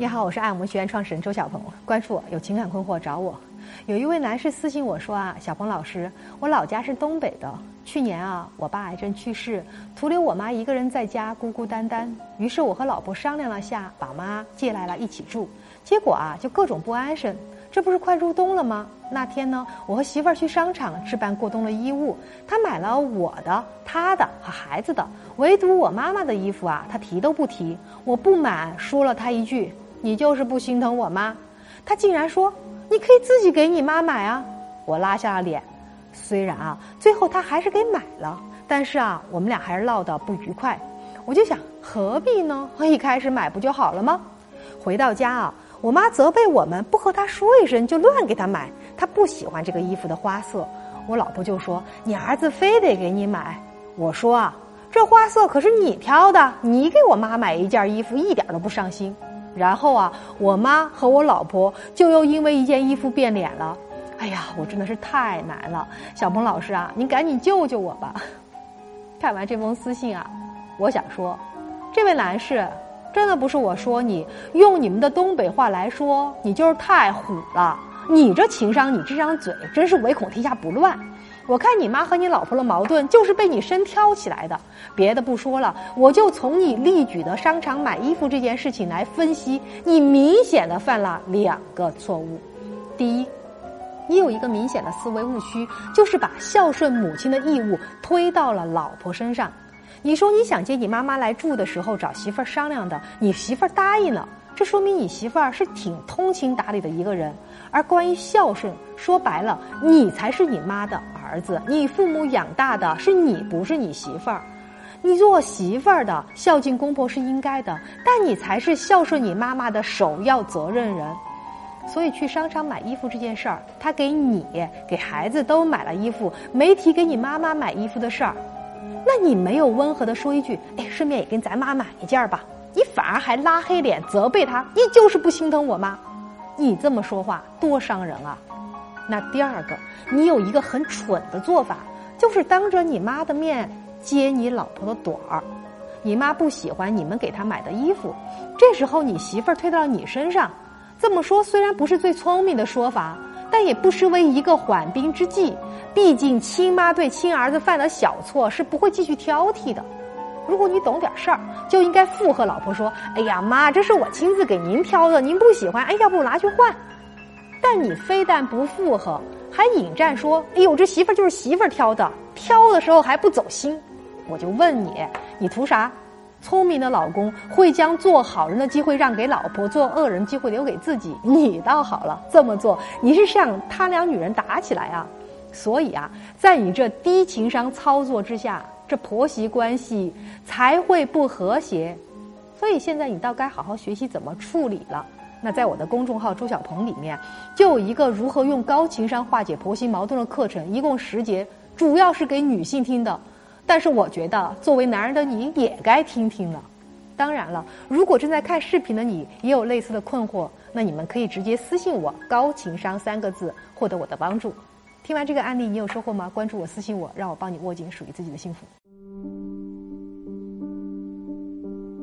你好，我是爱我们学院创始人周小鹏。关注我，有情感困惑找我。有一位男士私信我说啊，小鹏老师，我老家是东北的，去年啊，我爸癌症去世，徒留我妈一个人在家孤孤单单。于是我和老婆商量了下，把妈接来了一起住。结果啊，就各种不安生。这不是快入冬了吗？那天呢，我和媳妇儿去商场置办过冬的衣物，她买了我的、她的和孩子的，唯独我妈妈的衣服啊，她提都不提。我不满，说了她一句。你就是不心疼我妈？他竟然说你可以自己给你妈买啊！我拉下了脸。虽然啊，最后他还是给买了，但是啊，我们俩还是闹得不愉快。我就想，何必呢？一开始买不就好了吗？回到家啊，我妈责备我们不和她说一声就乱给她买。她不喜欢这个衣服的花色，我老婆就说你儿子非得给你买。我说啊，这花色可是你挑的，你给我妈买一件衣服一点都不上心。然后啊，我妈和我老婆就又因为一件衣服变脸了。哎呀，我真的是太难了，小鹏老师啊，您赶紧救救我吧！看完这封私信啊，我想说，这位男士，真的不是我说你，用你们的东北话来说，你就是太虎了。你这情商，你这张嘴，真是唯恐天下不乱。我看你妈和你老婆的矛盾就是被你生挑起来的。别的不说了，我就从你例举的商场买衣服这件事情来分析，你明显的犯了两个错误。第一，你有一个明显的思维误区，就是把孝顺母亲的义务推到了老婆身上。你说你想接你妈妈来住的时候找媳妇儿商量的，你媳妇儿答应了。这说明你媳妇儿是挺通情达理的一个人，而关于孝顺，说白了，你才是你妈的儿子，你父母养大的是你，不是你媳妇儿。你做媳妇儿的孝敬公婆是应该的，但你才是孝顺你妈妈的首要责任人。所以去商场买衣服这件事儿，他给你、给孩子都买了衣服，没提给你妈妈买衣服的事儿，那你没有温和的说一句，哎，顺便也跟咱妈买一件吧。你反而还拉黑脸责备他，你就是不心疼我妈？你这么说话多伤人啊！那第二个，你有一个很蠢的做法，就是当着你妈的面揭你老婆的短儿。你妈不喜欢你们给她买的衣服，这时候你媳妇儿推到你身上。这么说虽然不是最聪明的说法，但也不失为一个缓兵之计。毕竟亲妈对亲儿子犯了小错是不会继续挑剔的。如果你懂点事儿，就应该附和老婆说：“哎呀妈，这是我亲自给您挑的，您不喜欢，哎，要不我拿去换。”但你非但不附和，还引战说：“哎呦，这媳妇就是媳妇挑的，挑的时候还不走心。”我就问你，你图啥？聪明的老公会将做好人的机会让给老婆，做恶人机会留给自己。你倒好了，这么做你是想他俩女人打起来啊？所以啊，在你这低情商操作之下。这婆媳关系才会不和谐，所以现在你倒该好好学习怎么处理了。那在我的公众号周小鹏里面，就有一个如何用高情商化解婆媳矛盾的课程，一共十节，主要是给女性听的。但是我觉得作为男人的你也该听听了。当然了，如果正在看视频的你也有类似的困惑，那你们可以直接私信我“高情商”三个字，获得我的帮助。听完这个案例，你有收获吗？关注我，私信我，让我帮你握紧属于自己的幸福。